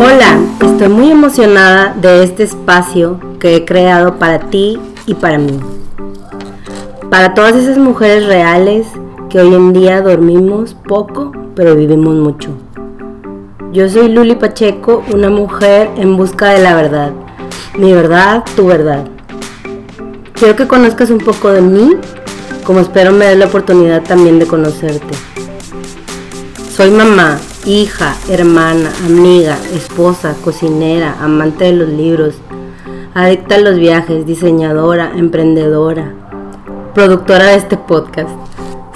Hola, estoy muy emocionada de este espacio que he creado para ti y para mí. Para todas esas mujeres reales que hoy en día dormimos poco, pero vivimos mucho. Yo soy Luli Pacheco, una mujer en busca de la verdad. Mi verdad, tu verdad. Quiero que conozcas un poco de mí, como espero me des la oportunidad también de conocerte. Soy mamá, hija, hermana, amiga, esposa, cocinera, amante de los libros, adicta a los viajes, diseñadora, emprendedora, productora de este podcast.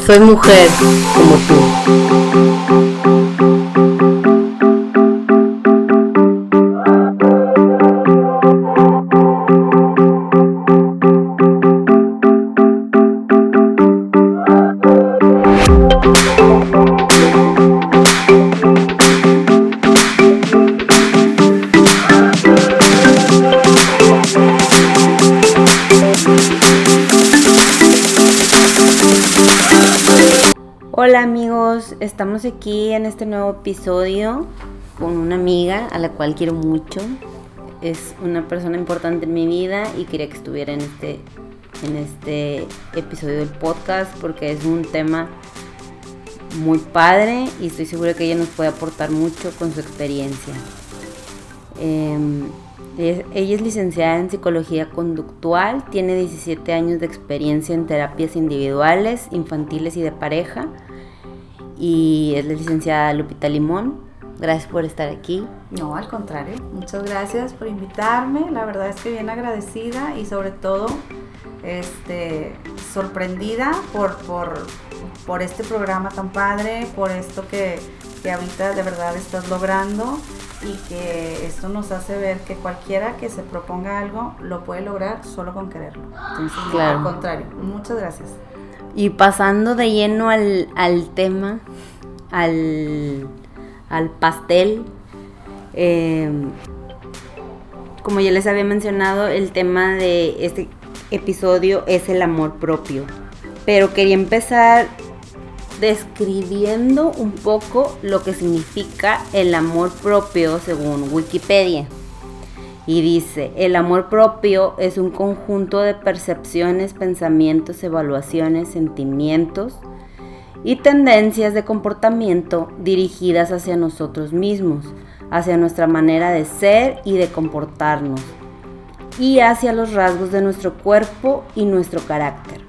Soy mujer como tú. Estamos aquí en este nuevo episodio con una amiga a la cual quiero mucho. Es una persona importante en mi vida y quería que estuviera en este, en este episodio del podcast porque es un tema muy padre y estoy segura que ella nos puede aportar mucho con su experiencia. Em, ella es licenciada en psicología conductual, tiene 17 años de experiencia en terapias individuales, infantiles y de pareja y es la licenciada Lupita Limón. Gracias por estar aquí. No, al contrario. Muchas gracias por invitarme. La verdad es que bien agradecida y sobre todo este, sorprendida por, por, este programa tan padre, por esto que, que ahorita de verdad estás logrando y que esto nos hace ver que cualquiera que se proponga algo lo puede lograr solo con quererlo. Entonces, claro. al contrario, muchas gracias. Y pasando de lleno al, tema, al, pastel, em, como ya les había mencionado, el tema de este episodio es el amor propio. Pero quería empezar describiendo un poco lo que significa el amor propio según Wikipedia. Y dice, el amor propio es un conjunto de percepciones, pensamientos, evaluaciones, sentimientos y tendencias de comportamiento dirigidas hacia nosotros mismos, hacia nuestra manera de ser y de comportarnos, y hacia los rasgos de nuestro cuerpo y nuestro carácter.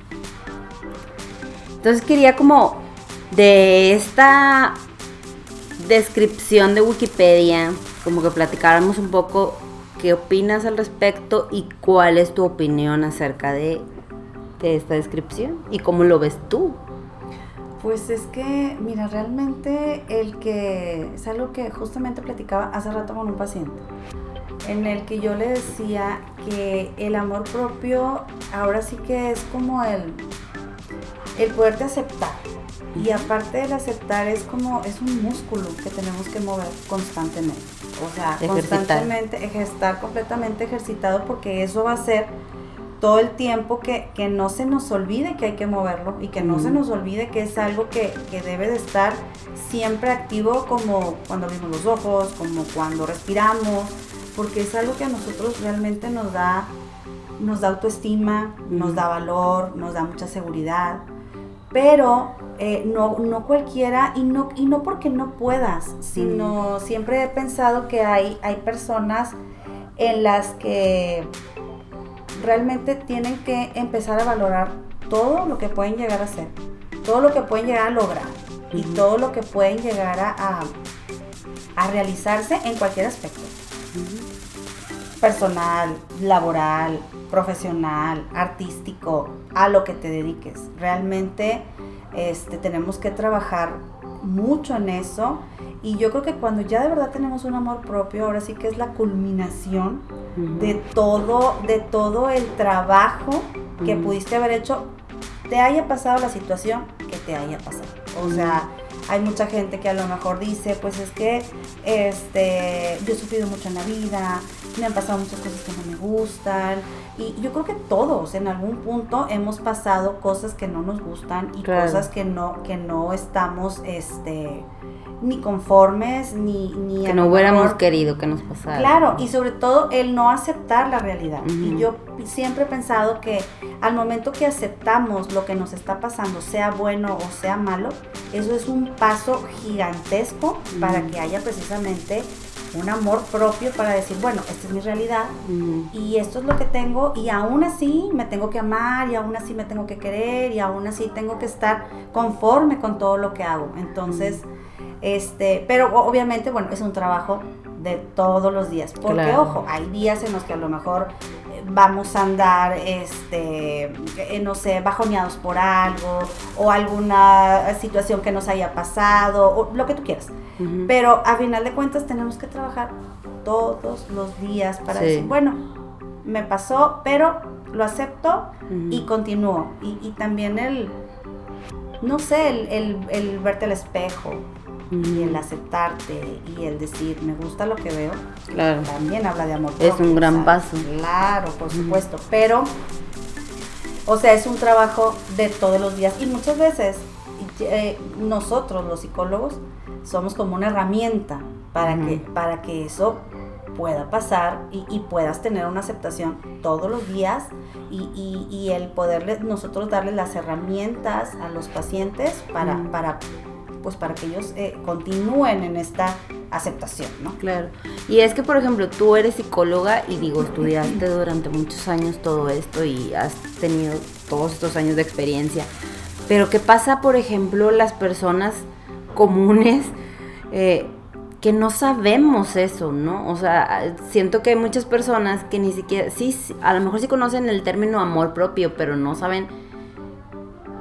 Entonces quería como de esta descripción de Wikipedia, como que platicáramos un poco qué opinas al respecto y cuál es tu opinión acerca de, esta descripción y cómo lo ves tú. Pues es que, mira, realmente el que es algo que justamente platicaba hace rato con un paciente, en el que yo le decía que el amor propio ahora sí que es como el, el poderte aceptar. Y aparte del aceptar es como, es un músculo que tenemos que mover constantemente. O sea, constantemente, estar completamente ejercitado porque eso va a ser todo el tiempo que, no se nos olvide que hay que moverlo y que no se nos olvide que es algo que, debe de estar siempre activo como cuando abrimos los ojos, como cuando respiramos, porque es algo que a nosotros realmente nos da, nos da autoestima, nos da valor, nos da mucha seguridad pero eh, no, no cualquiera, y no, y no porque no puedas, sino siempre he pensado que hay, hay personas en las que realmente tienen que empezar a valorar todo lo que pueden llegar a hacer, todo lo que pueden llegar a lograr y todo lo que pueden llegar a, a, realizarse en cualquier aspecto. Personal, laboral, profesional, artístico, a lo que te dediques. Realmente este, tenemos que trabajar mucho en eso y yo creo que cuando ya de verdad tenemos un amor propio, ahora sí que es la culminación de todo, de todo el trabajo que pudiste haber hecho, te haya pasado la situación que te haya pasado. O sea, hay mucha gente que a lo mejor dice, pues es que este, yo he sufrido mucho en la vida, me han pasado muchas cosas que no me gustan. Y yo creo que todos en algún punto hemos pasado cosas que no nos gustan y cosas que no, que no estamos, este, ni conformes, ni... ni que no hubiéramos querido que nos pasara. Claro, y sobre todo el no aceptar la realidad. Y yo siempre he pensado que al momento que aceptamos lo que nos está pasando, sea bueno o sea malo, eso es un paso gigantesco para que haya precisamente un amor propio para decir, bueno, esta es mi realidad y esto es lo que tengo y aún así me tengo que amar y aún así me tengo que querer y aún así tengo que estar conforme con todo lo que hago. Entonces... Este, pero obviamente, bueno, es un trabajo de todos los días. Porque, ojo, hay días en los que a lo mejor vamos a andar, este, eh, no sé, bajoneados por algo o alguna situación que nos haya pasado o lo que tú quieras. Pero a final de cuentas tenemos que trabajar todos los días para decir, bueno, me pasó, pero lo acepto y continúo. Y, también el, no sé, el, el, el verte al espejo, y el aceptarte y el decir, me gusta lo que veo, claro. también habla de amor. Es un gran paso. Claro, por supuesto, pero, o sea, es un trabajo de todos los días y muchas veces eh, nosotros los psicólogos somos como una herramienta para, que, para que eso pueda pasar y, puedas tener una aceptación todos los días y, y, el poderle nosotros darle las herramientas a los pacientes para, para pues para que ellos eh, continúen en esta aceptación, ¿no? Claro. Y es que, por ejemplo, tú eres psicóloga y digo, estudiaste durante muchos años todo esto y has tenido todos estos años de experiencia. Pero ¿qué pasa, por ejemplo, las personas comunes eh, que no sabemos eso, ¿no? O sea, siento que hay muchas personas que ni siquiera, sí, a lo mejor sí conocen el término amor propio, pero no saben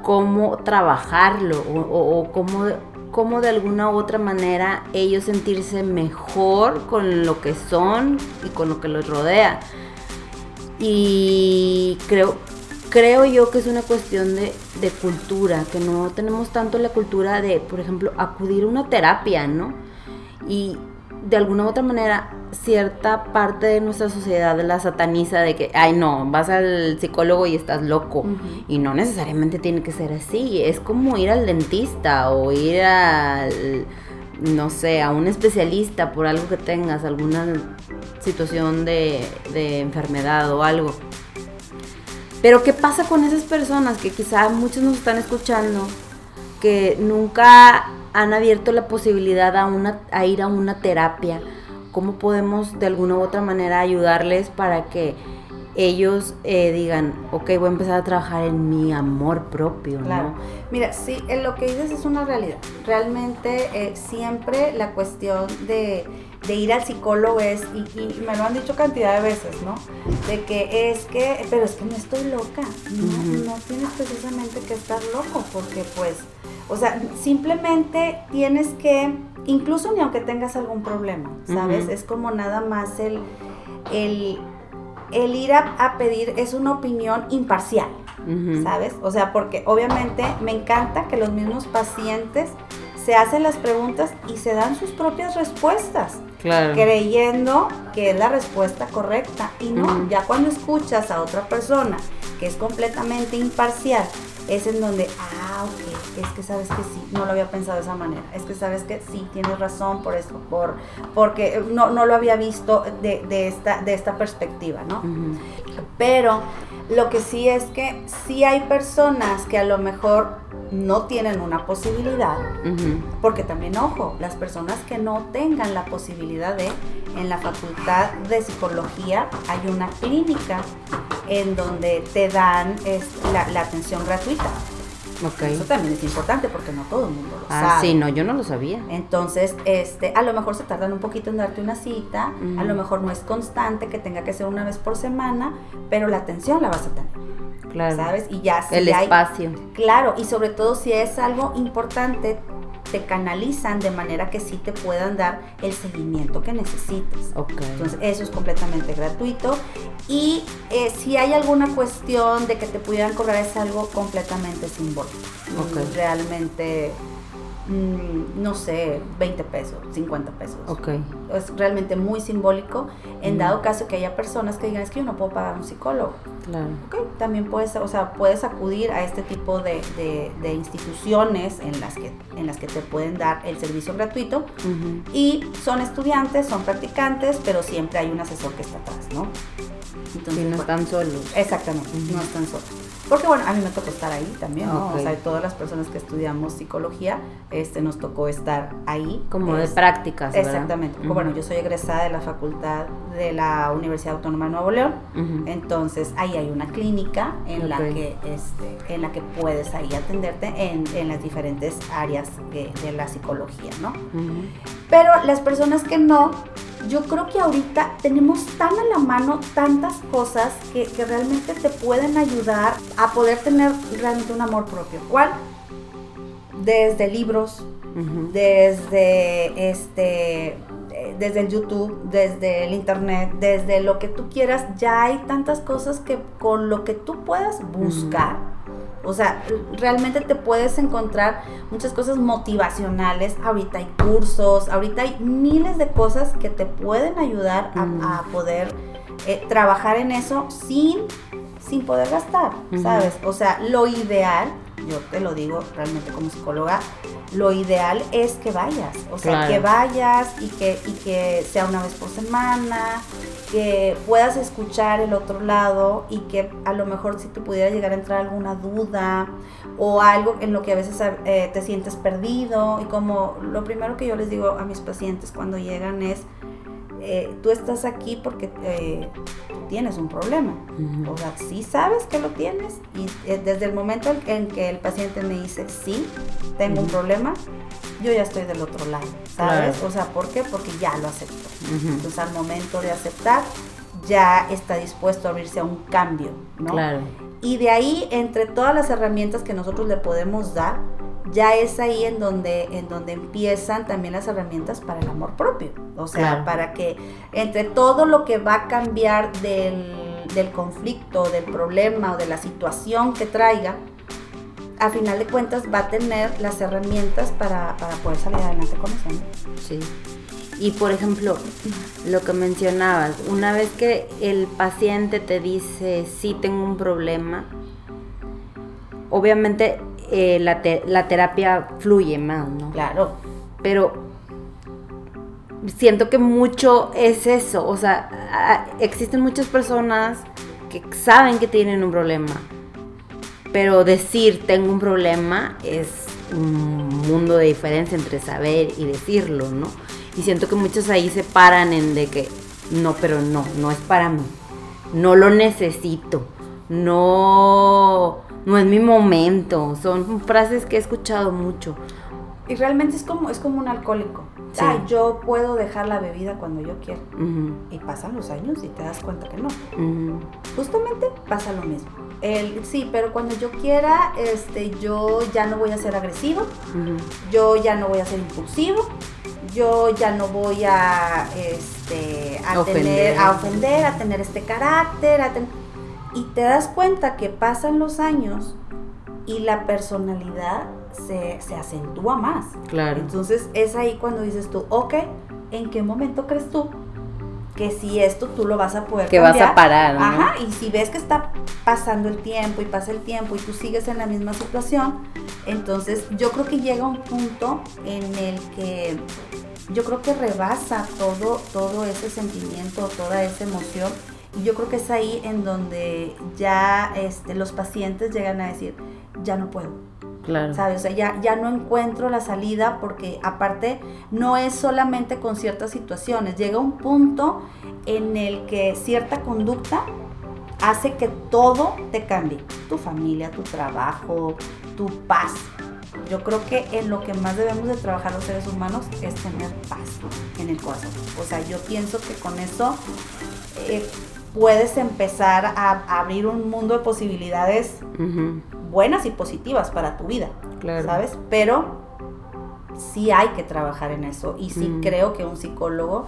cómo trabajarlo o, o cómo cómo de alguna u otra manera ellos sentirse mejor con lo que son y con lo que los rodea. Y creo, creo yo que es una cuestión de, de, cultura, que no tenemos tanto la cultura de, por ejemplo, acudir a una terapia, ¿no? Y de alguna u otra manera cierta parte de nuestra sociedad la sataniza de que, ay no, vas al psicólogo y estás loco. Y no necesariamente tiene que ser así. Es como ir al dentista o ir al, no sé, a un especialista por algo que tengas, alguna situación de, de enfermedad o algo. Pero ¿qué pasa con esas personas que quizá muchos nos están escuchando que nunca han abierto la posibilidad a, una, a ir a una terapia? ¿Cómo podemos de alguna u otra manera ayudarles para que ellos eh, digan, ok, voy a empezar a trabajar en mi amor propio, claro. Mira, sí, en lo que dices es una realidad. Realmente eh, siempre la cuestión de, ir al psicólogo es, y, y, me lo han dicho cantidad de veces, ¿no? De que es que, pero es que no estoy loca, no, no tienes precisamente que estar loco, porque pues o sea, simplemente tienes que, incluso ni aunque tengas algún problema, ¿sabes? Es como nada más el, el, ir a, pedir, es una opinión imparcial, ¿sabes? O sea, porque obviamente me encanta que los mismos pacientes se hacen las preguntas y se dan sus propias respuestas. Creyendo que es la respuesta correcta. Y no, ya cuando escuchas a otra persona que es completamente imparcial es en donde, ah, ok, es que sabes que sí, no lo había pensado de esa manera, es que sabes que sí, tienes razón por esto, por, porque no, no lo había visto de, de, esta, de esta perspectiva, ¿no? Pero lo que sí es que sí hay personas que a lo mejor no tienen una posibilidad, porque también, ojo, las personas que no tengan la posibilidad de, en la facultad de psicología hay una clínica en donde te dan la, atención gratuita. Eso también es importante porque no todo el mundo lo ah, sí, no, yo no lo sabía. Entonces, este, a lo mejor se tardan un poquito en darte una cita, a lo mejor no es constante, que tenga que ser una vez por semana, pero la atención la vas a tener. Claro. ¿Sabes? Y ya si El espacio. Claro, y sobre todo si es algo importante, te canalizan de manera que sí te puedan dar el seguimiento que necesites. Okay. Entonces, eso es completamente gratuito. Y eh, si hay alguna cuestión de que te pudieran cobrar, es algo completamente simbólico. Okay. Realmente mm, no sé, 20 pesos, 50 pesos. Ok. Es realmente muy simbólico en dado caso que haya personas que digan, es que yo no puedo pagar un psicólogo. Claro. Ok, también puedes, o sea, puedes acudir a este tipo de, de- de instituciones en las, que, en las que te pueden dar el servicio gratuito Ujú. y son estudiantes, son practicantes, pero siempre hay un asesor que está atrás, ¿no? Entonces, Sí, no bueno, están solos. Exactamente, Ujú. no están solos. Porque bueno, a mí me tocó estar ahí también, ¿no? O sea, todas las personas que estudiamos psicología, este, nos tocó estar ahí. Como de prácticas, ¿verdad? Exactamente. Ujú. Bueno, yo soy egresada de la facultad de la Universidad Autónoma de Nuevo León. Entonces ahí hay una clínica en la que este, en la que puedes ahí atenderte en, en las diferentes áreas de, de la psicología, ¿no? Pero las personas que no, yo creo que ahorita tenemos tan a la mano tantas cosas que, que realmente te pueden ayudar a poder tener realmente un amor propio. ¿Cuál? Desde libros, desde este eh, desde el YouTube, desde el internet, desde lo que tú quieras, ya hay tantas cosas que con lo que tú puedas buscar, o sea, realmente te puedes encontrar muchas cosas motivacionales, ahorita hay cursos, ahorita hay miles de cosas que te pueden ayudar a, Mm. a poder eh, trabajar en eso sin, sin poder gastar. ¿sabes? O sea, lo ideal, yo te lo digo realmente como psicóloga, lo ideal es que vayas, o sea, Claro. que vayas y que, y que sea una vez por semana, que puedas escuchar el otro lado y que a lo mejor si te pudiera llegar a entrar alguna duda o algo en lo que a veces eh, te sientes perdido y como lo primero que yo les digo a mis pacientes cuando llegan es, eh, tú estás aquí porque eh, tienes un problema. O sea, sí sabes que lo tienes y eh, desde el momento en- que el paciente me dice, sí, tengo un problema, yo ya estoy del otro lado, ¿sabes? Claro. O sea, ¿por qué? Porque ya lo aceptó. Ujú. Entonces al momento de aceptar, ya está dispuesto a abrirse a un cambio, ¿no? Claro. Y de ahí, entre todas las herramientas que nosotros le podemos dar, ya es ahí en donde, en donde empiezan también las herramientas para el amor propio. O sea, Claro. para que entre todo lo que va a cambiar del, del conflicto, del problema o de la situación que traiga, a final de cuentas va a tener las herramientas para, para poder salir adelante con eso. ¿no? Sí. Y por ejemplo, lo que mencionabas, una vez que el paciente te dice, sí tengo un problema, obviamente eh, la, te- la terapia fluye más, ¿no? Claro. Pero siento que mucho es eso, o sea, existen muchas personas que saben que tienen un problema, pero decir tengo un problema es un mundo de diferencia entre saber y decirlo, ¿no? Y siento que muchos ahí se paran en de que no, pero no, no es para mí, no lo necesito, no, no es mi momento, son frases que he escuchado mucho. Y realmente es como, es como un alcohólico. Sí. Ay, yo puedo dejar la bebida cuando yo quiera. Y pasan los años y te das cuenta que no. Justamente pasa lo mismo. El, sí, pero cuando yo quiera, este, yo ya no voy a ser agresivo, yo ya no voy a ser impulsivo, yo ya no voy a, este, a Ofender. tener, a ofender, a tener este carácter, a ten- y te das cuenta que pasan los años y la personalidad se, se acentúa más. Claro. Entonces es ahí cuando dices tú, ok, ¿en qué momento crees tú que si esto tú lo vas a poder Que vas a cambiar? parar, ¿no? Ajá, y si ves que está pasando el tiempo y pasa el tiempo y tú sigues en la misma situación, entonces yo creo que llega un punto en el que yo creo que rebasa todo, todo ese sentimiento, toda esa emoción. Y yo creo que es ahí en donde ya este, los pacientes llegan a decir, ya no puedo. Claro. ¿sabes? O sea, ya, ya no encuentro la salida porque aparte no es solamente con ciertas situaciones, llega un punto en el que cierta conducta hace que todo te cambie, tu familia, tu trabajo, tu paz. Yo creo que en lo que más debemos de trabajar los seres humanos es tener paz en el corazón. O sea, yo pienso que con eso eh, puedes empezar a abrir un mundo de posibilidades buenas y positivas para tu vida, Claro. ¿sabes? Pero sí hay que trabajar en eso y sí creo que un psicólogo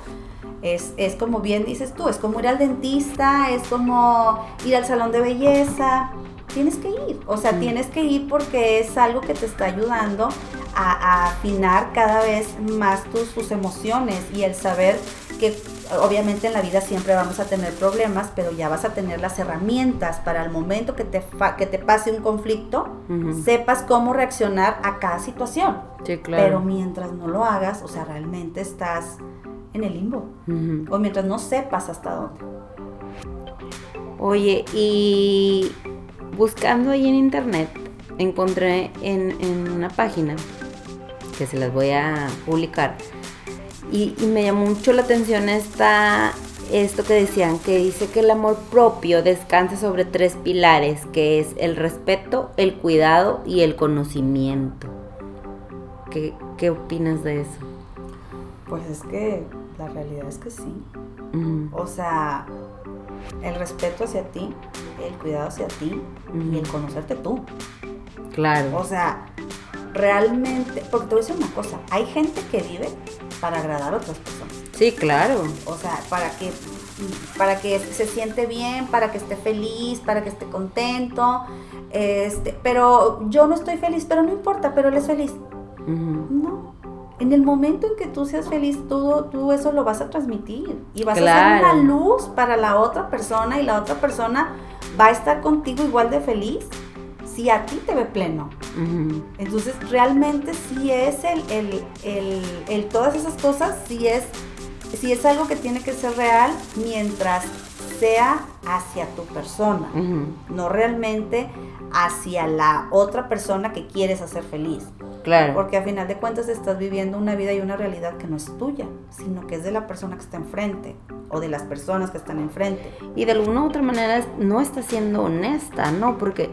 es, es como bien dices tú, es como ir al dentista, es como ir al salón de belleza, tienes que ir, o sea, tienes que ir porque es algo que te está ayudando a, afinar cada vez más tus, tus emociones y el saber que obviamente en la vida siempre vamos a tener problemas, pero ya vas a tener las herramientas para el momento que te, que te pase un conflicto, sepas cómo reaccionar a cada situación. Sí, claro. Pero mientras no lo hagas, o sea, realmente estás en el limbo. O mientras no sepas hasta dónde. Oye, y buscando ahí en internet, encontré en, en una página que se las voy a publicar y, me llamó mucho la atención esta, esto que decían, que dice que el amor propio descansa sobre tres pilares, que es el respeto, el cuidado y el conocimiento. ¿Qué, qué opinas de eso? Pues es que la realidad es que sí. O sea, el respeto hacia ti, el cuidado hacia ti y el conocerte tú. Claro. O sea, realmente, porque te voy a decir una cosa, hay gente que vive para agradar a otras personas. Sí, claro. O sea, para que para que se siente bien, para que esté feliz, para que esté contento. Este, pero yo no estoy feliz, pero no importa, pero él es feliz. No. En el momento en que tú seas feliz, tú, tú eso lo vas a transmitir y vas a ser una luz para la otra persona y la otra persona va a estar contigo igual de feliz si a ti te ve pleno. Entonces, realmente sí es el, el, el, todas esas cosas, sí es, sí es algo que tiene que ser real mientras sea hacia tu persona, no realmente hacia la otra persona que quieres hacer feliz. Claro. Porque a final de cuentas estás viviendo una vida y una realidad que no es tuya, sino que es de la persona que está enfrente o de las personas que están enfrente. Y de alguna u otra manera no estás siendo honesta, ¿no? Porque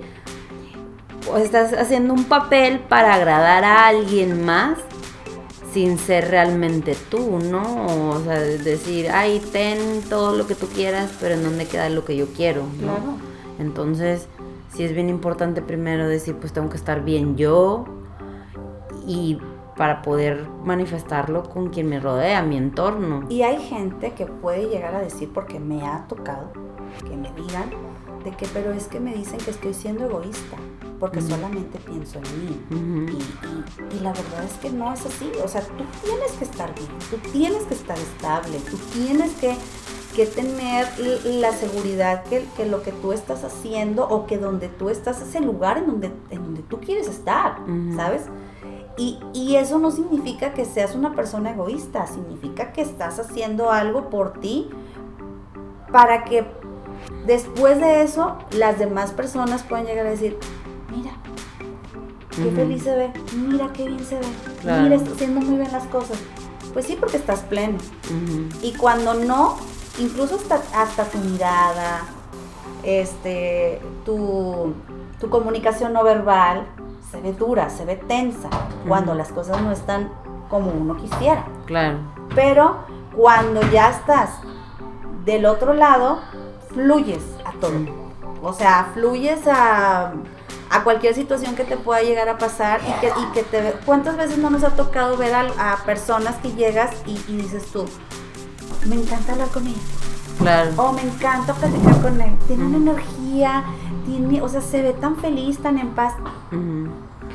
o estás haciendo un papel para agradar a alguien más sin ser realmente tú, ¿no? O sea, decir, ay, ten todo lo que tú quieras, pero en dónde queda lo que yo quiero, ¿no? Entonces, sí es bien importante primero decir, pues tengo que estar bien yo y para poder manifestarlo con quien me rodea, mi entorno. Y hay gente que puede llegar a decir, porque me ha tocado, que me digan, de que, pero es que me dicen que estoy siendo egoísta porque solamente pienso en mí. y, la verdad es que no es así. O sea, tú tienes que estar bien, tú tienes que estar estable, tú tienes que, tener la seguridad que, que, lo que tú estás haciendo o que donde tú estás es el lugar en donde, en donde tú quieres estar, ¿sabes? Y, y, eso no significa que seas una persona egoísta, significa que estás haciendo algo por ti para que después de eso las demás personas puedan llegar a decir, mira, qué feliz se ve, mira qué bien se ve, mira, está haciendo muy bien las cosas. Pues sí, porque estás pleno. Y cuando no, incluso hasta, hasta tu mirada, este, tu, tu, comunicación no verbal, se ve dura, se ve tensa, cuando las cosas no están como uno quisiera. Claro. Pero cuando ya estás del otro lado, fluyes a todo. O sea, fluyes a a cualquier situación que te pueda llegar a pasar y que, y que te... ¿Cuántas veces no nos ha tocado ver a, personas que llegas y, dices tú, me encanta hablar con ella? Claro. O me encanta platicar con él. Tiene una energía, tiene, o sea, se ve tan feliz, tan en paz.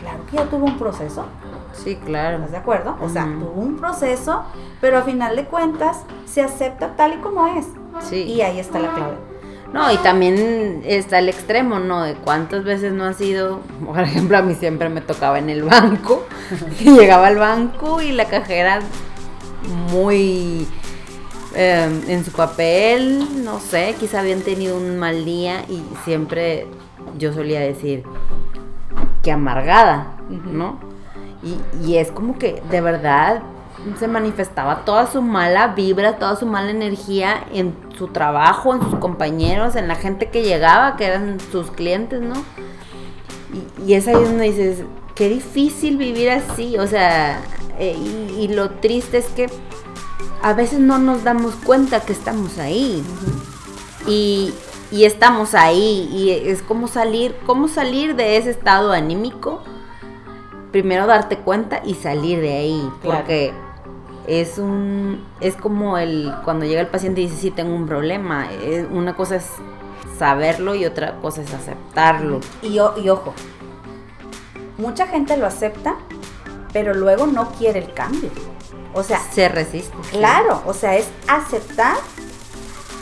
Claro que ya tuvo un proceso. Sí, claro. ¿Estás de acuerdo? O sea, tuvo un proceso, pero a final de cuentas se acepta tal y como es. Sí. Y ahí está la clave. No, y también está el extremo, ¿no? De cuántas veces no ha sido, por ejemplo, a mí siempre me tocaba en el banco, que llegaba al banco y la cajera muy em, en su papel, no sé, quizá habían tenido un mal día y siempre yo solía decir, que amargada, ¿no? Y, y es como que de verdad se manifestaba toda su mala vibra, toda su mala energía en su trabajo, en sus compañeros, en la gente que llegaba, que eran sus clientes, ¿no? Y, y es ahí donde dices, qué difícil vivir así, o sea, eh, y, lo triste es que a veces no nos damos cuenta que estamos ahí. y, y, estamos ahí, y es como salir, cómo salir de ese estado anímico. Primero darte cuenta y salir de ahí, porque es un es como el cuando llega el paciente y dice sí tengo un problema una cosa es saberlo y otra cosa es aceptarlo y, y ojo mucha gente lo acepta pero luego no quiere el cambio. O sea, se resiste. Claro, o sea, es aceptar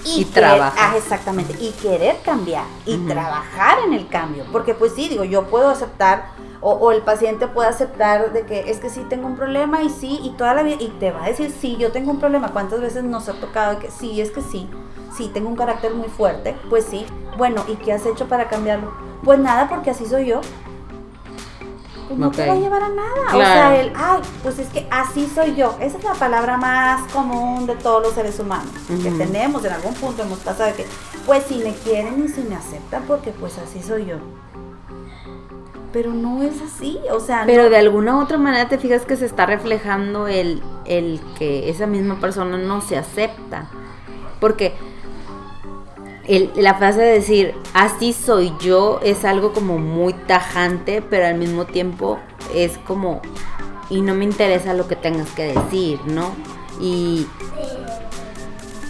y, trabajar. Ah, exactamente, y querer cambiar y trabajar en el cambio. Porque pues sí, digo, yo puedo aceptar o, el paciente puede aceptar de que es que sí tengo un problema y sí, y toda la vida, y te va a decir, sí, yo tengo un problema. ¿Cuántas veces nos ha tocado que sí, es que sí, sí, tengo un carácter muy fuerte? Pues sí. Bueno, ¿y qué has hecho para cambiarlo? Pues nada, porque así soy yo. Pues no te va a llevar a nada. O sea, el, ay, pues es que así soy yo. Esa es la palabra más común de todos los seres humanos que tenemos. En algún punto hemos pasado de que, pues si me quieren y si me aceptan, porque pues así soy yo pero no es así, o sea... Pero de alguna u otra manera te fijas que se está reflejando el, el que esa misma persona no se acepta. Porque el, la frase de decir, así soy yo, es algo como muy tajante, pero al mismo tiempo es como, y no me interesa lo que tengas que decir, ¿no? Y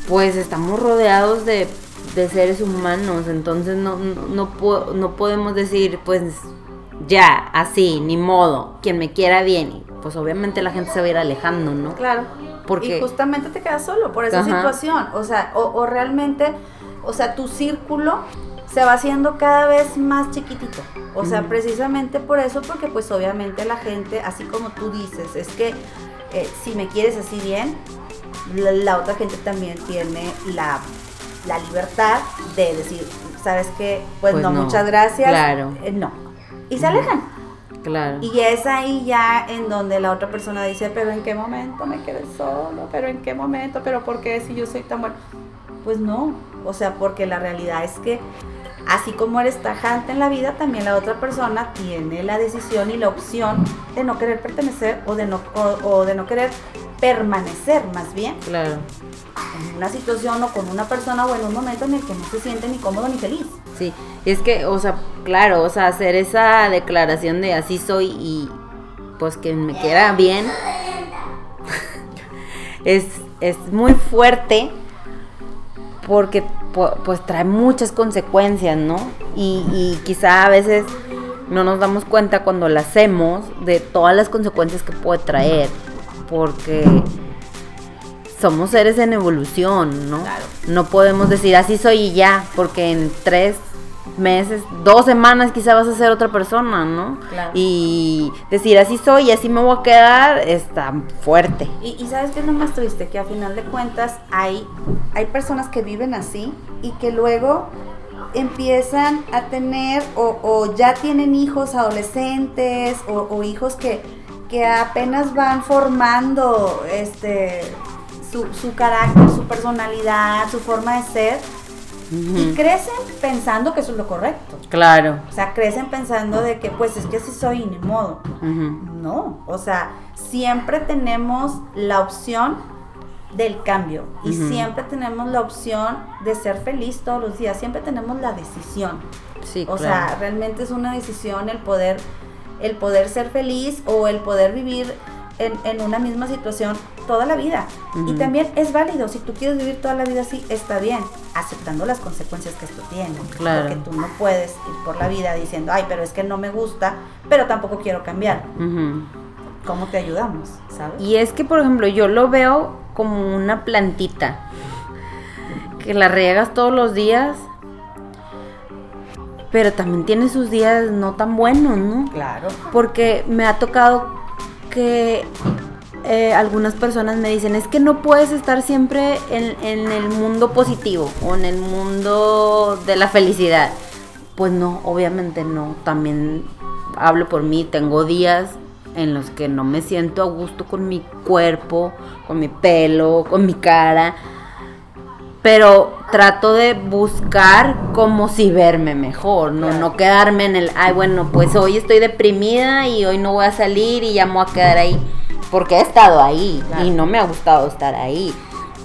pues estamos rodeados de, de seres humanos, entonces no, no, no, no podemos decir, pues ya, así, ni modo, quien me quiera bien. pues obviamente la gente se va a ir alejando, ¿no? Claro. Porque... Y justamente te quedas solo por esa situación. O sea, o, realmente, o sea, tu círculo se va haciendo cada vez más chiquitito. O sea, precisamente por eso, porque pues obviamente la gente, así como tú dices, es que eh, si me quieres así bien, la, otra gente también tiene la, libertad de decir, ¿sabes qué? Pues, pues no, muchas gracias. Claro. Eh, no y se alejan. Claro. Y es ahí ya en donde la otra persona dice, pero ¿en qué momento me quedé solo? ¿Pero en qué momento? ¿Pero por qué si yo soy tan bueno? Pues no, o sea, porque la realidad es que así como eres tajante en la vida, también la otra persona tiene la decisión y la opción de no querer pertenecer o de no, o de no querer permanecer más bien. Claro en una situación o con una persona o en un momento en el que no se siente ni cómodo ni feliz. Sí, es que, o sea, claro, o sea, hacer esa declaración de así soy y pues que me queda bien es, es muy fuerte porque pues trae muchas consecuencias, ¿no? Y, y quizá a veces no nos damos cuenta cuando la hacemos de todas las consecuencias que puede traer, porque somos seres en evolución, ¿no? No podemos decir así soy y ya, porque en tres meses, dos semanas quizá vas a ser otra persona, ¿no? Y decir así soy y así me voy a quedar está fuerte. Y, sabes qué es lo más triste, que a final de cuentas hay, hay personas que viven así y que luego empiezan a tener o, ya tienen hijos adolescentes o, hijos que, que apenas van formando este su, carácter, su personalidad, su forma de ser. Y crecen pensando que eso es lo correcto. Claro. O sea, crecen pensando de que pues es que así soy ni modo. No, o sea, siempre tenemos la opción del cambio y siempre tenemos la opción de ser feliz todos los días, siempre tenemos la decisión. Sí, o sea, realmente es una decisión el poder el poder ser feliz o el poder vivir en, una misma situación toda la vida. Y también es válido, si tú quieres vivir toda la vida así, está bien, aceptando las consecuencias que esto tiene. Claro. Porque tú no puedes ir por la vida diciendo, ay, pero es que no me gusta, pero tampoco quiero cambiar. ¿Cómo te ayudamos? ¿sabes? Y es que, por ejemplo, yo lo veo como una plantita, que la riegas todos los días, pero también tiene sus días no tan buenos, ¿no? Claro. Porque me ha tocado que eh, algunas personas me dicen, es que no puedes estar siempre en, en, el mundo positivo o en el mundo de la felicidad. Pues no, obviamente no. También hablo por mí, tengo días en los que no me siento a gusto con mi cuerpo, con mi pelo, con mi cara. Pero trato de buscar como si verme mejor, no, no quedarme en el, ay, bueno, pues hoy estoy deprimida y hoy no voy a salir y ya me voy a quedar ahí, porque he estado ahí y no me ha gustado estar ahí.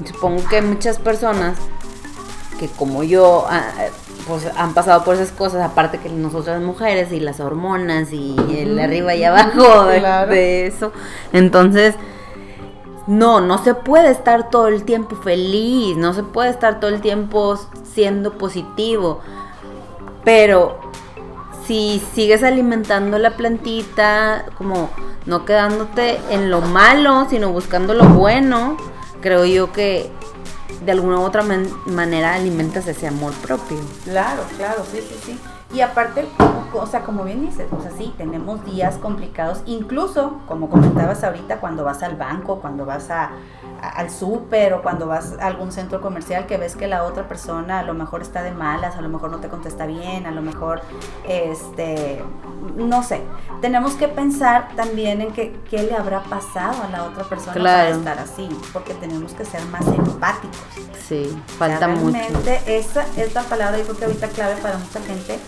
Supongo que muchas personas que como yo, ah, pues han pasado por esas cosas, aparte que nosotras mujeres y las hormonas y el arriba y abajo de eso, entonces no, no se puede estar todo el tiempo feliz, no se puede estar todo el tiempo siendo positivo. Pero si sigues alimentando la plantita, como no quedándote en lo malo, sino buscando lo bueno, creo yo que de alguna u otra manera alimentas ese amor propio. Claro, claro, sí, sí, sí. Y aparte, o sea, como bien dices, o sea, sí, tenemos días complicados, incluso, como comentabas ahorita, cuando vas al banco, cuando vas a, al súper o cuando vas a algún centro comercial que ves que la otra persona a lo mejor está de malas, a lo mejor no te contesta bien, a lo mejor, este, no sé. Tenemos que pensar también en que, qué le habrá pasado a la otra persona para estar así, porque tenemos que ser más empáticos. Sí, falta realmente Esa es la palabra, yo creo que ahorita clave para mucha gente,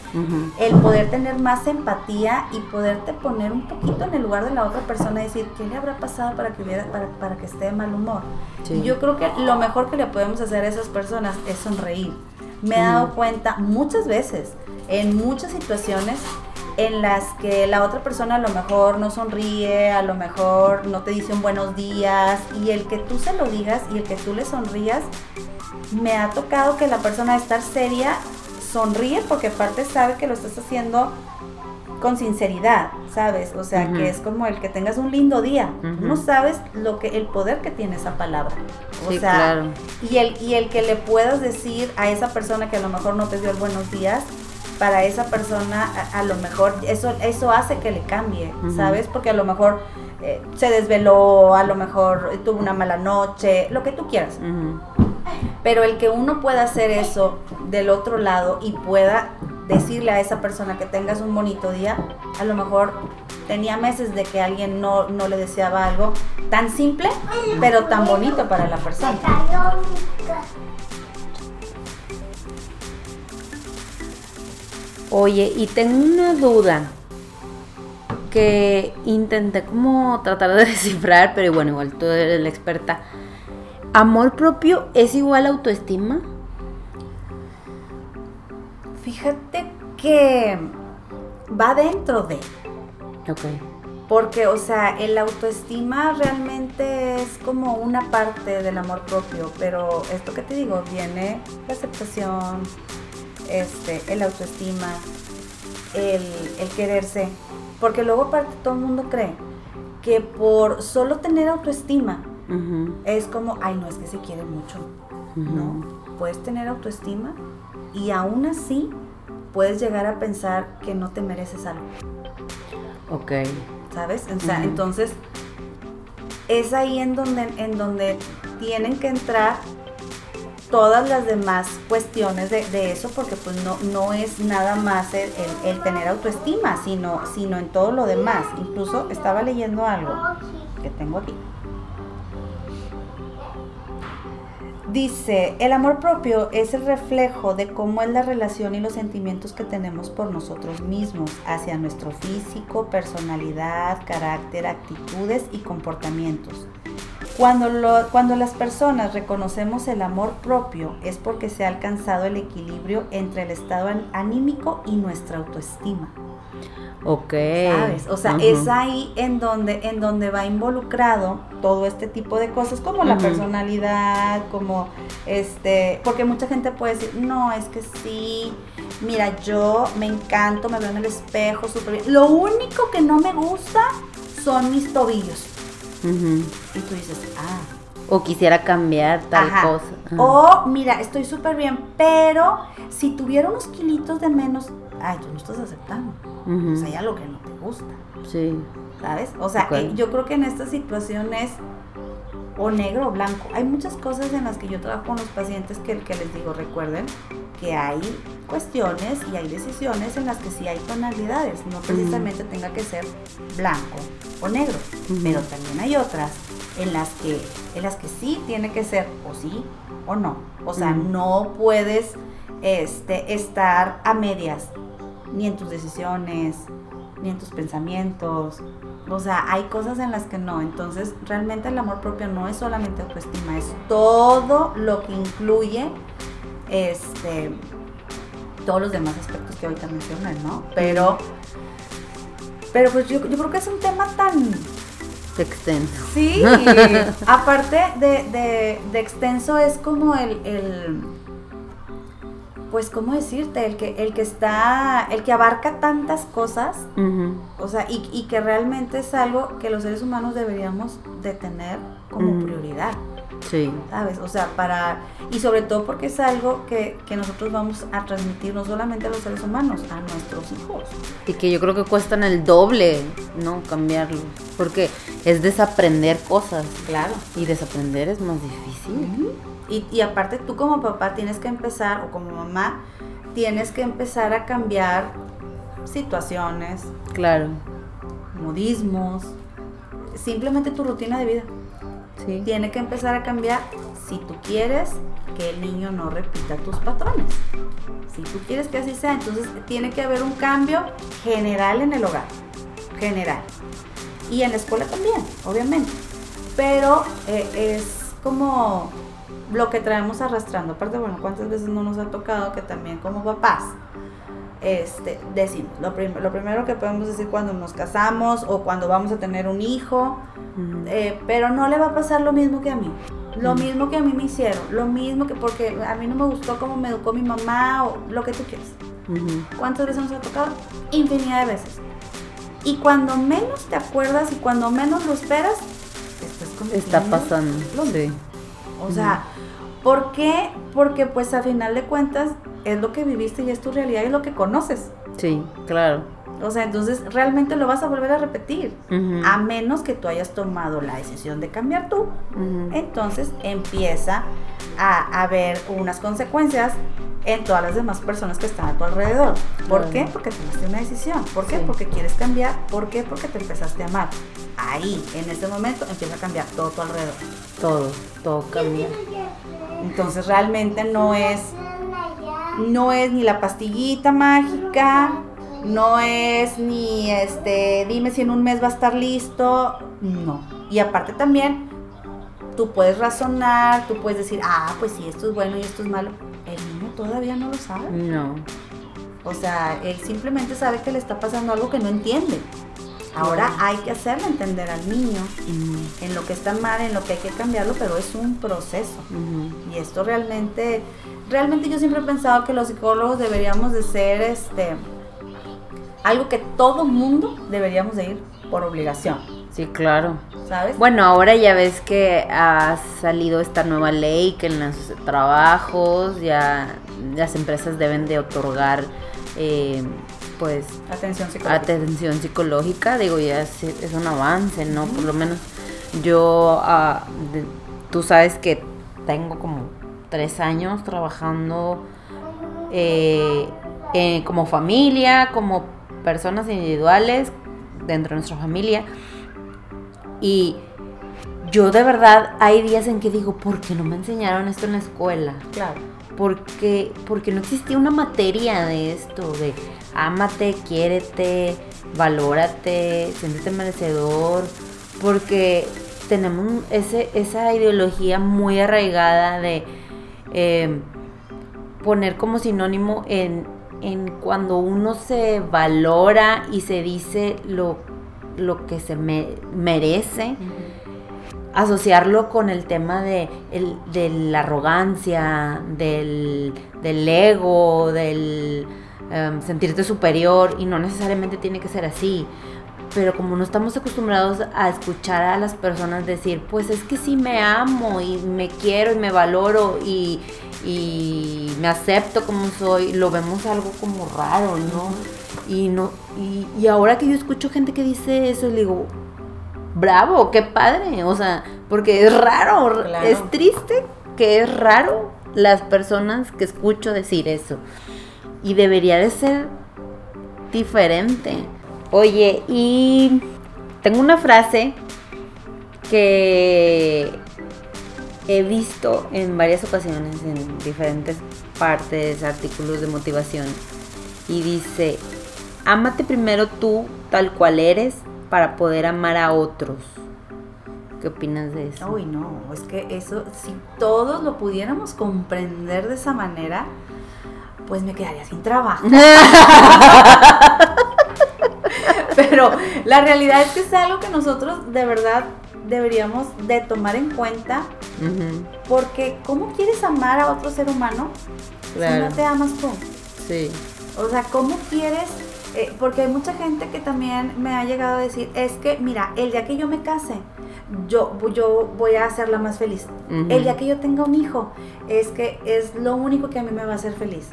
el poder tener más empatía y poderte poner un poquito en el lugar de la otra persona y decir, ¿qué le habrá pasado para que, hubiera, para, para que esté de mal humor? Y yo creo que lo mejor que le podemos hacer a esas personas es sonreír. Me he dado cuenta muchas veces, en muchas situaciones, en las que la otra persona a lo mejor no sonríe, a lo mejor no te dice un buenos días, y el que tú se lo digas y el que tú le sonrías, me ha tocado que la persona de estar seria sonríe porque aparte sabe que lo estás haciendo con sinceridad, ¿sabes? O sea, que es como el que tengas un lindo día. No sabes lo que el poder que tiene esa palabra. O sea, claro. y el y el que le puedas decir a esa persona que a lo mejor no te dio el buenos días, para esa persona a, lo mejor eso eso hace que le cambie, ¿sabes? Porque a lo mejor eh, se desveló, a lo mejor tuvo una mala noche, lo que tú quieras. Pero el que uno pueda hacer eso del otro lado y pueda decirle a esa persona que tengas un bonito día, a lo mejor tenía meses de que alguien no, le deseaba algo tan simple, pero tan bonito para la persona. Oye, y tengo una duda que intenté como tratar de descifrar, pero bueno, igual tú eres la experta. ¿Amor propio es igual a autoestima? Fíjate que va dentro de. Ok. Porque, o sea, el autoestima realmente es como una parte del amor propio, pero esto que te digo, viene la aceptación, este, el autoestima, el, quererse. Porque luego aparte todo el mundo cree que por solo tener autoestima es como, ay, no es que se quiere mucho. No, puedes tener autoestima y aún así puedes llegar a pensar que no te mereces algo. Ok. ¿Sabes? O sea, entonces es ahí en donde, en donde tienen que entrar todas las demás cuestiones de, eso, porque pues no, no es nada más el, el, tener autoestima, sino, sino en todo lo demás. Incluso estaba leyendo algo que tengo aquí. Dice, el amor propio es el reflejo de cómo es la relación y los sentimientos que tenemos por nosotros mismos hacia nuestro físico, personalidad, carácter, actitudes y comportamientos. Cuando, cuando las personas reconocemos el amor propio es porque se ha alcanzado el equilibrio entre el estado anímico y nuestra autoestima. Ok. ¿Sabes? O sea, es ahí en donde, en donde va involucrado todo este tipo de cosas, como la personalidad, como este, porque mucha gente puede decir, no, es que sí, mira, yo me encanto, me veo en el espejo súper bien. Lo único que no me gusta son mis tobillos. Y tú dices, ah. O quisiera cambiar tal cosa. O, mira, estoy súper bien, pero si tuviera unos kilitos de menos, ay, tú no estás aceptando. O sea, hay algo que no te gusta. Sí. ¿Sabes? O sea, eh, yo creo que en esta situación es o negro o blanco. Hay muchas cosas en las que yo trabajo con los pacientes que, que les digo, recuerden que hay cuestiones y hay decisiones en las que sí hay tonalidades, no precisamente tenga que ser blanco o negro, pero también hay otras en las que en las que sí tiene que ser o sí o no. O sea, no puedes este, estar a medias, ni en tus decisiones, ni en tus pensamientos. O sea, hay cosas en las que no. Entonces, realmente el amor propio no es solamente autoestima, es todo lo que incluye este todos los demás aspectos que ahorita mencioné, ¿no? Pero, pero pues yo, creo que es un tema tan extenso. Sí, aparte de, de, extenso es como el pues, ¿cómo decirte? El que, el que está, el que abarca tantas cosas, o sea, y, que realmente es algo que los seres humanos deberíamos de tener como prioridad. Sí. ¿Sabes? O sea, para... Y sobre todo porque es algo que, nosotros vamos a transmitir no solamente a los seres humanos, a nuestros hijos. Y que yo creo que cuestan el doble, ¿no? Cambiarlo. Porque es desaprender cosas. Claro. Y desaprender es más difícil. y, y aparte tú como papá tienes que empezar, o como mamá, tienes que empezar a cambiar situaciones. Claro. Modismos. Simplemente tu rutina de vida. Tiene que empezar a cambiar si tú quieres que el niño no repita tus patrones. Si tú quieres que así sea, entonces tiene que haber un cambio general en el hogar. General. Y en la escuela también, obviamente. Pero eh, es como lo que traemos arrastrando. Aparte, bueno, ¿cuántas veces no nos ha tocado que también como papás este, decimos, lo, lo, primero que podemos decir cuando nos casamos o cuando vamos a tener un hijo, eh, pero no le va a pasar lo mismo que a mí. Lo mismo que a mí me hicieron, lo mismo que porque a mí no me gustó cómo me educó mi mamá o lo que tú quieras. ¿Cuántas veces nos ha tocado? Infinidad de veces. Y cuando menos te acuerdas y cuando menos lo esperas, está pasando. Sí. O sea, ¿por qué? Porque pues a final de cuentas es lo que viviste y es tu realidad y es lo que conoces. Sí, claro. O sea, entonces realmente lo vas a volver a repetir, a menos que tú hayas tomado la decisión de cambiar tú. Entonces empieza a haber unas consecuencias en todas las demás personas que están a tu alrededor. ¿Por qué? Porque tomaste una decisión. ¿Por qué? Porque quieres cambiar. ¿Por qué? Porque te empezaste a amar. Ahí, en ese momento, empieza a cambiar todo tu alrededor. Todo, todo cambia. Entonces realmente no es no es ni la pastillita mágica, no es ni este, dime si en un mes va a estar listo, no. Y aparte también, tú puedes razonar, tú puedes decir, ah, pues sí, esto es bueno y esto es malo. El niño todavía no lo sabe. No. O sea, él simplemente sabe que le está pasando algo que no entiende. Ahora hay que hacerle entender al niño en lo que está mal, en lo que hay que cambiarlo, pero es un proceso. Y esto realmente, realmente yo siempre he pensado que los psicólogos deberíamos de ser este algo que todo mundo deberíamos de ir por obligación. Sí, claro. ¿Sabes? Bueno, ahora ya ves que ha salido esta nueva ley que en los trabajos ya las empresas deben de otorgar eh, pues atención psicológica. Atención psicológica, digo, ya es, un avance, ¿no? Por lo menos yo, ah, tú sabes que tengo como tres años trabajando eh, como familia, como personas individuales dentro de nuestra familia. Y yo de verdad hay días en que digo, ¿por qué no me enseñaron esto en la escuela? Claro. Porque, porque no existía una materia de esto, de ámate, quiérete, valórate, siéntete merecedor, porque tenemos ese, esa ideología muy arraigada de em, poner como sinónimo en, cuando uno se valora y se dice lo, lo que se merece. asociarlo con el tema de, la arrogancia, del, del ego, del, Em, sentirte superior y no necesariamente tiene que ser así. Pero como no estamos acostumbrados a escuchar a las personas decir, pues es que sí me amo y me quiero y me valoro y, y me acepto como soy, lo vemos algo como raro, ¿no? Y, no y, ahora que yo escucho gente que dice eso, digo, bravo, qué padre, o sea, porque es raro, es triste que es raro las personas que escucho decir eso y debería de ser diferente. Oye, y tengo una frase que he visto en varias ocasiones en diferentes partes, artículos de motivación y dice, ámate primero tú tal cual eres para poder amar a otros. ¿Qué opinas de eso? Uy, no, es que eso, si todos lo pudiéramos comprender de esa manera, pues me quedaría sin trabajo. Pero la realidad es que es algo que nosotros de verdad deberíamos de tomar en cuenta. Porque ¿cómo quieres amar a otro ser humano si no te amas tú? Sí. O sea, ¿cómo quieres? Eh, porque hay mucha gente que también me ha llegado a decir, es que, mira, el día que yo me case, yo, yo voy a hacerla más feliz. El día que yo tenga un hijo, es que es lo único que a mí me va a hacer feliz.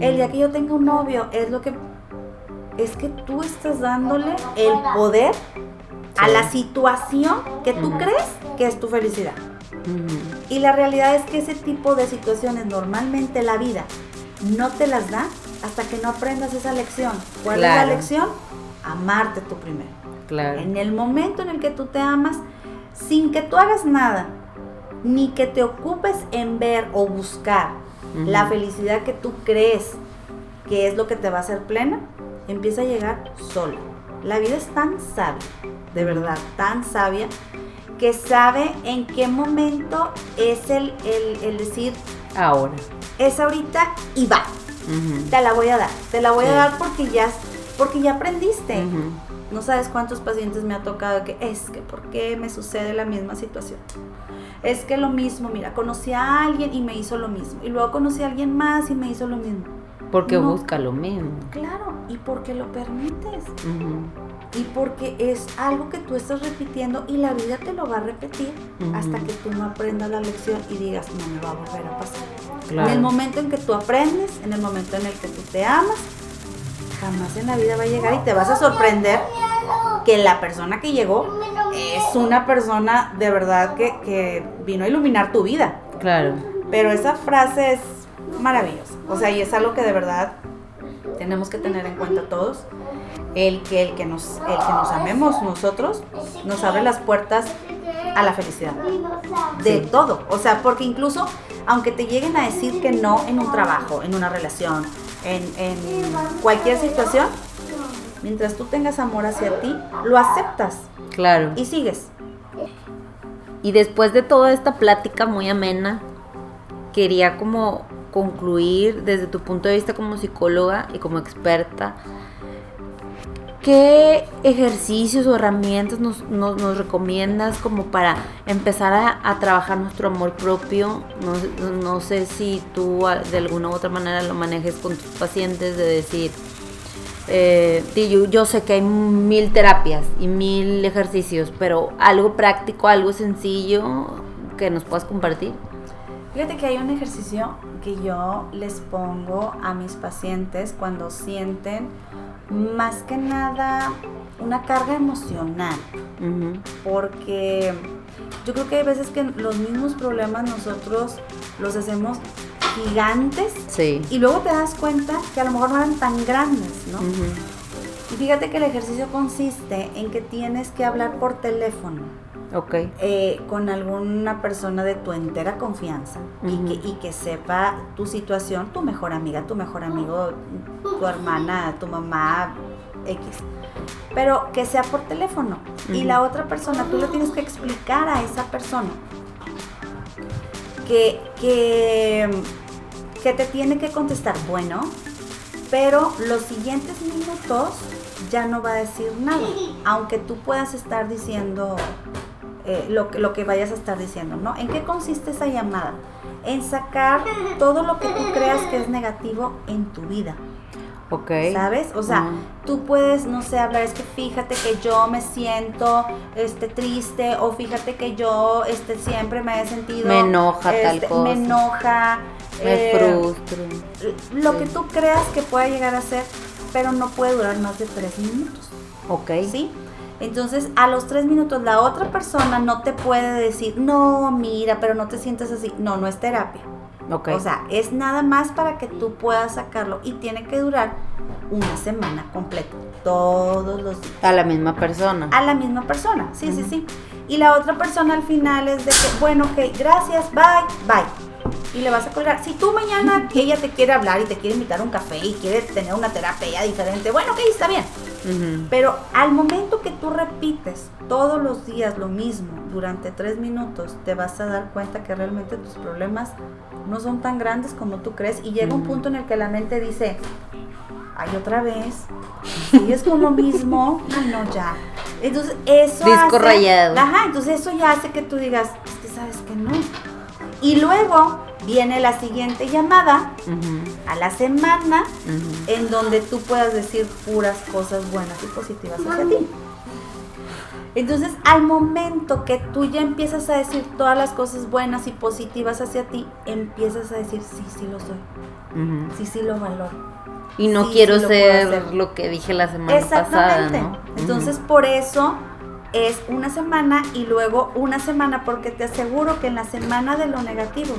El día que yo tenga un novio, es lo que... Es que tú estás dándole el poder a la situación que tú crees que es tu felicidad. Y la realidad es que ese tipo de situaciones normalmente la vida no te las da hasta que no aprendas esa lección. ¿Cuál es la lección? Amarte tú primero. Claro. En el momento en el que tú te amas, sin que tú hagas nada, ni que te ocupes en ver o buscar la felicidad que tú crees que es lo que te va a hacer plena, empieza a llegar solo. La vida es tan sabia, de verdad, tan sabia, que sabe en qué momento es el, el, decir, ahora. Es ahorita y va. Te la voy a dar. Te la voy a dar porque ya, porque ya aprendiste. No sabes cuántos pacientes me ha tocado que es que, ¿por qué me sucede la misma situación? Es que lo mismo, mira, conocí a alguien y me hizo lo mismo. Y luego conocí a alguien más y me hizo lo mismo. Porque busca lo mismo. Claro, y porque lo permites. Y porque es algo que tú estás repitiendo y la vida te lo va a repetir hasta que tú no aprendas la lección y digas, no me va a volver a pasar. En el momento en que tú aprendes, en el momento en el que tú te amas, jamás en la vida va a llegar y te vas a sorprender que la persona que llegó es una persona de verdad que, vino a iluminar tu vida. Claro. Pero esa frase es maravillosa. O sea, y es algo que de verdad tenemos que tener en cuenta todos. El que, el que, nos, el que nos amemos nosotros nos abre las puertas a la felicidad. De todo. O sea, porque incluso aunque te lleguen a decir que no en un trabajo, en una relación, en, cualquier situación, mientras tú tengas amor hacia ti, lo aceptas. Claro. Y sigues. Y después de toda esta plática muy amena, quería como concluir desde tu punto de vista como psicóloga y como experta, ¿qué ejercicios o herramientas nos, recomiendas como para empezar a, trabajar nuestro amor propio? No, sé si tú de alguna u otra manera lo manejes con tus pacientes de decir, eh, yo, yo, sé que hay mil terapias y mil ejercicios, pero algo práctico, algo sencillo que nos puedas compartir. Fíjate que hay un ejercicio que yo les pongo a mis pacientes cuando sienten más que nada una carga emocional, porque yo creo que hay veces que los mismos problemas nosotros los hacemos gigantes y luego te das cuenta que a lo mejor no eran tan grandes, ¿no? Y fíjate que el ejercicio consiste en que tienes que hablar por teléfono. Okay. Eh, con alguna persona de tu entera confianza y, que, y que sepa tu situación, tu mejor amiga, tu mejor amigo, tu hermana, tu mamá, X. Pero que sea por teléfono. Y la otra persona, tú le tienes que explicar a esa persona que, que, que te tiene que contestar, bueno, pero los siguientes minutos ya no va a decir nada, aunque tú puedas estar diciendo eh, lo, lo que vayas a estar diciendo, ¿no? ¿En qué consiste esa llamada? En sacar todo lo que tú creas que es negativo en tu vida. Ok. ¿Sabes? O sea, tú puedes, no sé, hablar, es que fíjate que yo me siento este, triste o fíjate que yo este, siempre me he sentido... Me enoja tal este, cosa. Me enoja. Me eh, frustro. Lo que tú creas que pueda llegar a ser, pero no puede durar más de tres minutos. Ok. ¿Sí? Entonces, a los tres minutos, la otra persona no te puede decir, no, mira, pero no te sientes así. No, no es terapia. Okay. O sea, es nada más para que tú puedas sacarlo y tiene que durar una semana completa, todos los días. A la misma persona. A la misma persona, sí, sí, sí. Y la otra persona al final es de que, bueno, ok, gracias, bye, bye y le vas a colgar. Si tú mañana ella te quiere hablar y te quiere invitar a un café y quiere tener una terapia diferente, bueno, ok, está bien. Pero al momento que tú repites todos los días lo mismo durante tres minutos, te vas a dar cuenta que realmente tus problemas no son tan grandes como tú crees y llega un punto en el que la mente dice, ay, otra vez, y es con lo mismo, ay, no, ya. Entonces, eso Disco rayado. Ajá, entonces eso ya hace que tú digas, es que sabes que no. Y luego viene la siguiente llamada a la semana en donde tú puedas decir puras cosas buenas y positivas hacia ti. Entonces, al momento que tú ya empiezas a decir todas las cosas buenas y positivas hacia ti, empiezas a decir, sí, sí lo soy. Sí, sí lo valoro. Y no quiero ser lo, que dije la semana pasada. ¿no? Entonces, por eso es una semana y luego una semana, porque te aseguro que en la semana de lo negativo,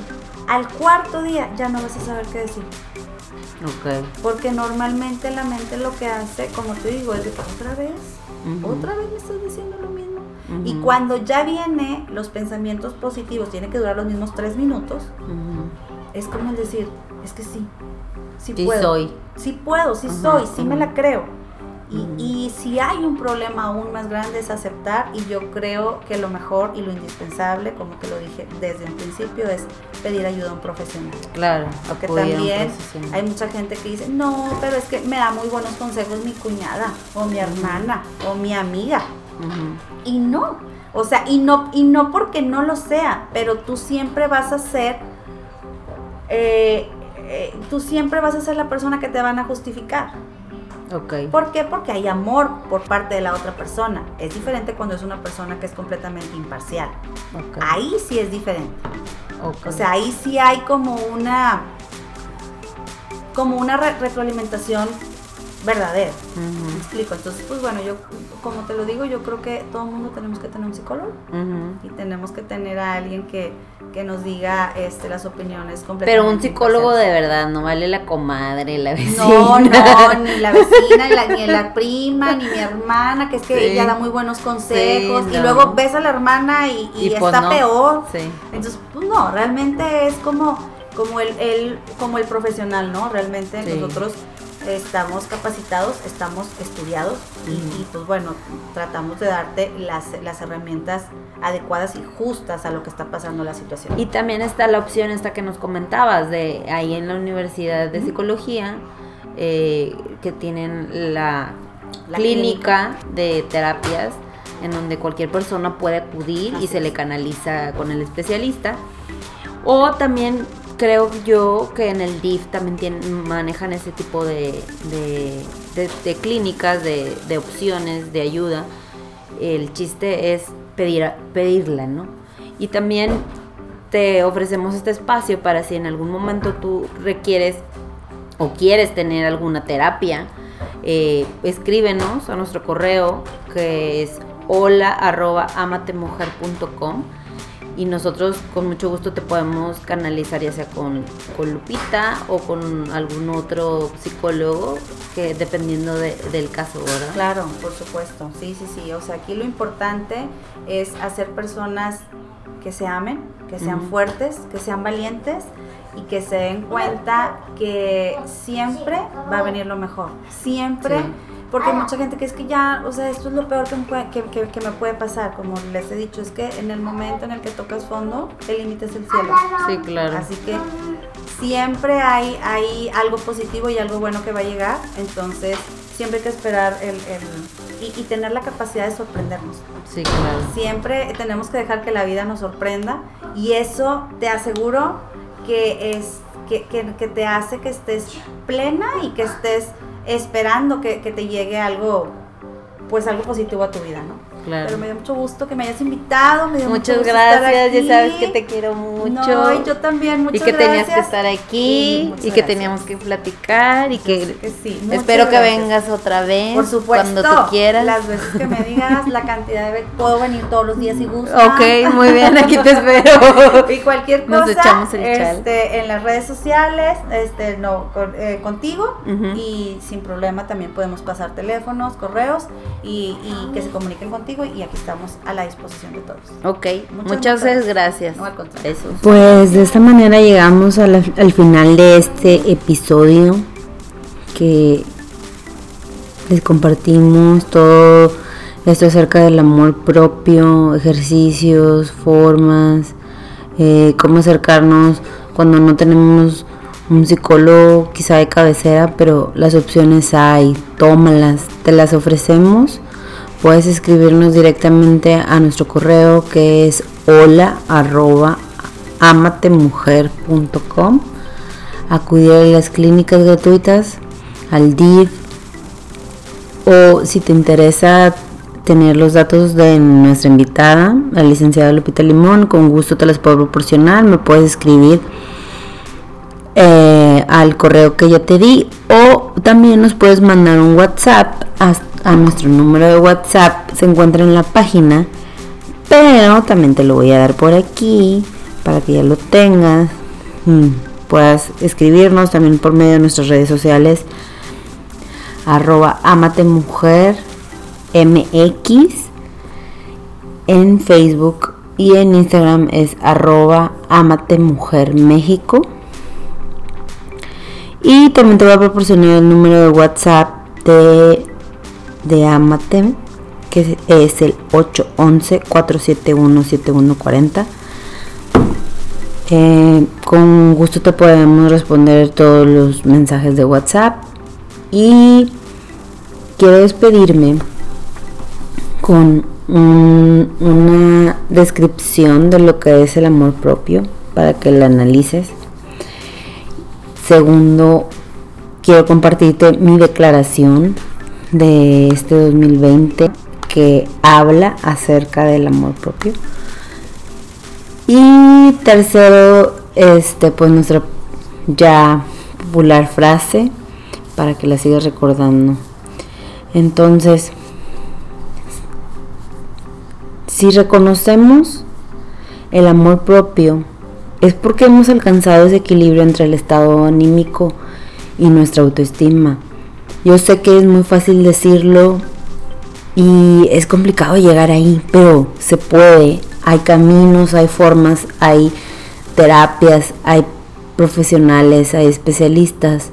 al cuarto día ya no vas a saber qué decir. Ok. Porque normalmente la mente lo que hace, como te digo, es de otra vez, otra vez me estás diciendo lo mismo. Y cuando ya viene los pensamientos positivos, tiene que durar los mismos tres minutos, es como el decir, es que sí, sí, sí puedo. soy. Sí puedo, sí soy, sí me la creo. Y, si hay un problema aún más grande es aceptar y yo creo que lo mejor y lo indispensable, como te lo dije desde el principio, es pedir ayuda a un profesional. Claro, porque también hay mucha gente que dice, no, pero es que me da muy buenos consejos mi cuñada o mi hermana o mi amiga. Y no, o sea, y no, y no porque no lo sea, pero tú siempre vas a ser, eh, eh, tú siempre vas a ser la persona que te van a justificar. ¿Por qué? Porque hay amor por parte de la otra persona. Es diferente cuando es una persona que es completamente imparcial. Ahí sí es diferente. O sea, ahí sí hay como una como una retroalimentación verdadero. ¿Me explico? Entonces, pues bueno, yo, como te lo digo, yo creo que todo el mundo tenemos que tener un psicólogo y tenemos que tener a alguien que, que nos diga este, las opiniones completamente. Pero un psicólogo de verdad, no vale la comadre, la vecina. No, no, ni la vecina, ni la, ni la prima, ni mi hermana, que es que ella da muy buenos consejos. Y luego ves a la hermana y, pues está peor. Entonces, pues no, realmente es como, como el, el, como el profesional, ¿no? Realmente nosotros estamos capacitados, estamos estudiados y, pues bueno, tratamos de darte las, las, herramientas adecuadas y justas a lo que está pasando la situación. Y también está la opción esta que nos comentabas de ahí en la Universidad de Psicología, eh, que tienen la, clínica, de terapias en donde cualquier persona puede acudir y se le canaliza con el especialista. O también creo yo que en el DIF también manejan ese tipo de, clínicas, de, opciones, de ayuda. El chiste es pedir, pedirla, ¿no? Y también te ofrecemos este espacio para si en algún momento tú requieres o quieres tener alguna terapia, eh, escríbenos a nuestro correo que es hola arroba amatemujer.com y nosotros con mucho gusto te podemos canalizar ya sea con, con Lupita o con algún otro psicólogo que dependiendo del caso, ¿verdad? Claro, por supuesto, sí, sí, sí, o sea, aquí lo importante es hacer personas que se amen, que sean fuertes, que sean valientes y que se den cuenta que siempre va a venir lo mejor, siempre. Porque hay mucha gente que es que ya, o sea, esto es lo peor que me, puede, que, que, me puede pasar. Como les he dicho, es que en el momento en el que tocas fondo, el límite es el cielo. Sí, claro. Así que siempre hay, hay algo positivo y algo bueno que va a llegar. Entonces, siempre hay que esperar el, el y, y, tener la capacidad de sorprendernos. Sí, claro. Siempre tenemos que dejar que la vida nos sorprenda. Y eso te aseguro que es que, que, que te hace que estés plena y que estés esperando que, que te llegue algo, pues algo positivo a tu vida, ¿no? Pero me dio mucho gusto que me hayas invitado. Me dio muchas gracias, ya sabes que te quiero mucho. No, y yo también, muchas Y que tenías que estar aquí y que teníamos que platicar y que, espero que vengas otra vez. Por supuesto. Cuando tú quieras. Las veces que me digas, la cantidad de veces. Puedo venir todos los días si gusto. Ok, muy bien, aquí te espero. y cualquier cosa. Nos echamos el este, En las redes sociales, este, no, eh, contigo y sin problema también podemos pasar teléfonos, correos y, y que se comuniquen contigo y aquí estamos a la disposición de todos. Ok, muchas, gracias. Pues de esta manera llegamos al final de este episodio que les compartimos todo esto acerca del amor propio, ejercicios, formas, eh, cómo acercarnos cuando no tenemos un psicólogo quizá de cabecera, pero las opciones hay, tómalas, te las ofrecemos puedes escribirnos directamente a nuestro correo que es hola arroba amatemujer.com, acudir a las clínicas gratuitas, al DIF, o si te interesa tener los datos de nuestra invitada, la licenciada Lupita Limón, con gusto te las puedo proporcionar, me puedes escribir eh, al correo que ya te di o también nos puedes mandar un WhatsApp a, a nuestro número de WhatsApp, se encuentra en la página, pero también te lo voy a dar por aquí para que ya lo tengas, mm, puedas escribirnos también por medio de nuestras redes sociales arroba amatemujer mx en Facebook y en Instagram es arroba amatemujer México. Y también te voy a proporcionar el número de WhatsApp de, de Amate, que es el 811-471-7140. Eh, con gusto te podemos responder todos los mensajes de WhatsApp. Y quiero despedirme con una descripción de lo que es el amor propio para que lo analices. Segundo, quiero compartirte mi declaración de este 2020 que habla acerca del amor propio. Y tercero, este pues nuestra ya popular frase para que la sigas recordando. Entonces, si reconocemos el amor propio, es porque hemos alcanzado ese equilibrio entre el estado anímico y nuestra autoestima. Yo sé que es muy fácil decirlo y es complicado llegar ahí, pero se puede. Hay caminos, hay formas, hay terapias, hay profesionales, hay especialistas,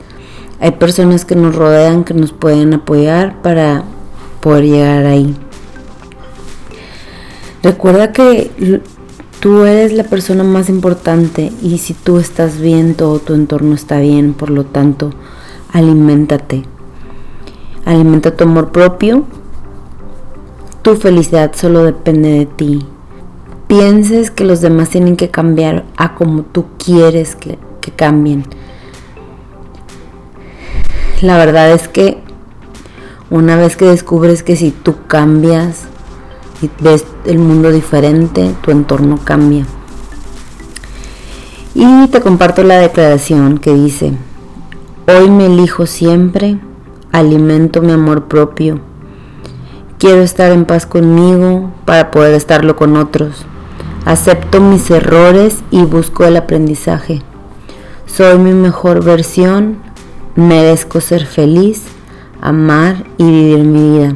hay personas que nos rodean, que nos pueden apoyar para poder llegar ahí. Recuerda que tú eres la persona más importante y si tú estás bien, todo tu entorno está bien, por lo tanto, aliméntate. Alimenta tu amor propio. Tu felicidad solo depende de ti. Pienses que los demás tienen que cambiar a como tú quieres que, que cambien. La verdad es que una vez que descubres que si tú cambias, y ves el mundo diferente, tu entorno cambia. Y te comparto la declaración que dice, hoy me elijo siempre, alimento mi amor propio, quiero estar en paz conmigo para poder estarlo con otros, acepto mis errores y busco el aprendizaje, soy mi mejor versión, merezco ser feliz, amar y vivir mi vida.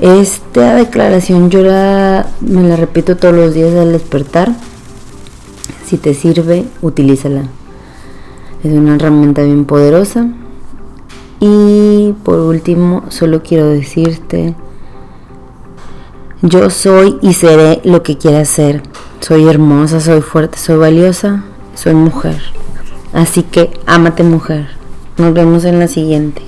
Esta declaración yo me la repito todos los días al despertar. Si te sirve, utilízala. Es una herramienta bien poderosa. Y por último, solo quiero decirte, yo soy y seré lo que quiera ser. Soy hermosa, soy fuerte, soy valiosa, soy mujer. Así que ámate mujer. Nos vemos en la siguiente.